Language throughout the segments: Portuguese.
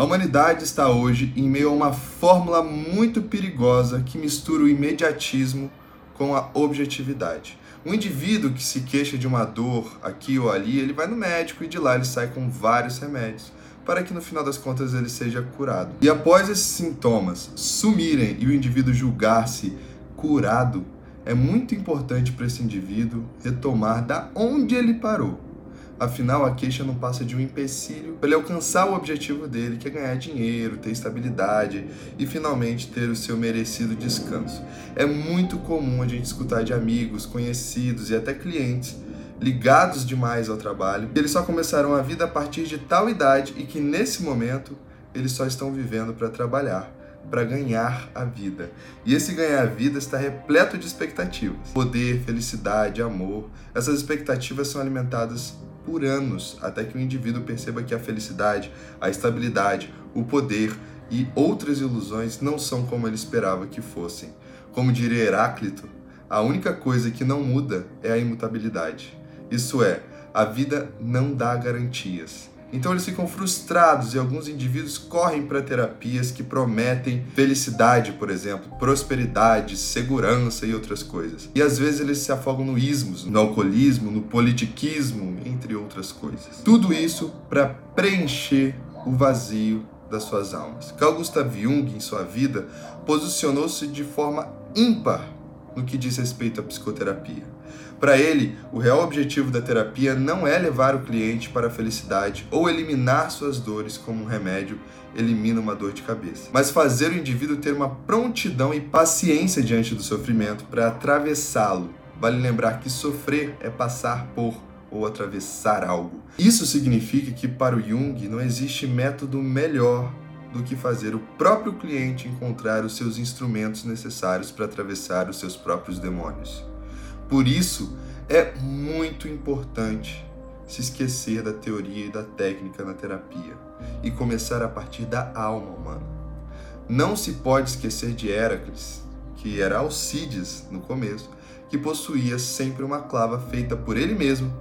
A humanidade está hoje em meio a uma fórmula muito perigosa que mistura o imediatismo com a objetividade. Um indivíduo que se queixa de uma dor aqui ou ali, ele vai no médico e de lá ele sai com vários remédios para que no final das contas ele seja curado. E após esses sintomas sumirem e o indivíduo julgar-se curado, é muito importante para esse indivíduo retomar da onde ele parou Afinal, a queixa não passa de um empecilho para ele alcançar o objetivo dele, que é ganhar dinheiro, ter estabilidade e finalmente ter o seu merecido descanso. É muito comum a gente escutar de amigos, conhecidos e até clientes ligados demais ao trabalho, que eles só começaram a vida a partir de tal idade e que nesse momento eles só estão vivendo para trabalhar para ganhar a vida. E esse ganhar a vida está repleto de expectativas. Poder, felicidade, amor. Essas expectativas são alimentadas por anos até que o indivíduo perceba que a felicidade, a estabilidade, o poder e outras ilusões não são como ele esperava que fossem. Como diria Heráclito, a única coisa que não muda é a imutabilidade. Isso é, a vida não dá garantias. Então eles ficam frustrados e alguns indivíduos correm para terapias que prometem felicidade, por exemplo, prosperidade, segurança e outras coisas. E às vezes eles se afogam no ismos, no alcoolismo, no politiquismo, entre outras coisas. Tudo isso para preencher o vazio das suas almas. Carl Gustav Jung, em sua vida, posicionou-se de forma ímpar no que diz respeito à psicoterapia. Para ele, o real objetivo da terapia não é levar o cliente para a felicidade ou eliminar suas dores como um remédio elimina uma dor de cabeça, mas fazer o indivíduo ter uma prontidão e paciência diante do sofrimento para atravessá-lo. Vale lembrar que sofrer é passar por ou atravessar algo. Isso significa que para o Jung não existe método melhor do que fazer o próprio cliente encontrar os seus instrumentos necessários para atravessar os seus próprios demônios. Por isso, é muito importante se esquecer da teoria e da técnica na terapia e começar a partir da alma humana. Não se pode esquecer de Heracles, que era Alcides no começo, que possuía sempre uma clava feita por ele mesmo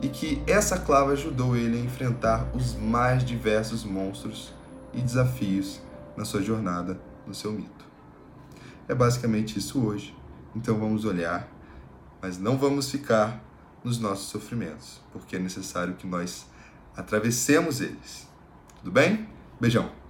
e que essa clava ajudou ele a enfrentar os mais diversos monstros e desafios na sua jornada no seu mito. É basicamente isso hoje. Então vamos olhar, mas não vamos ficar nos nossos sofrimentos, porque é necessário que nós atravessemos eles. Tudo bem? Beijão!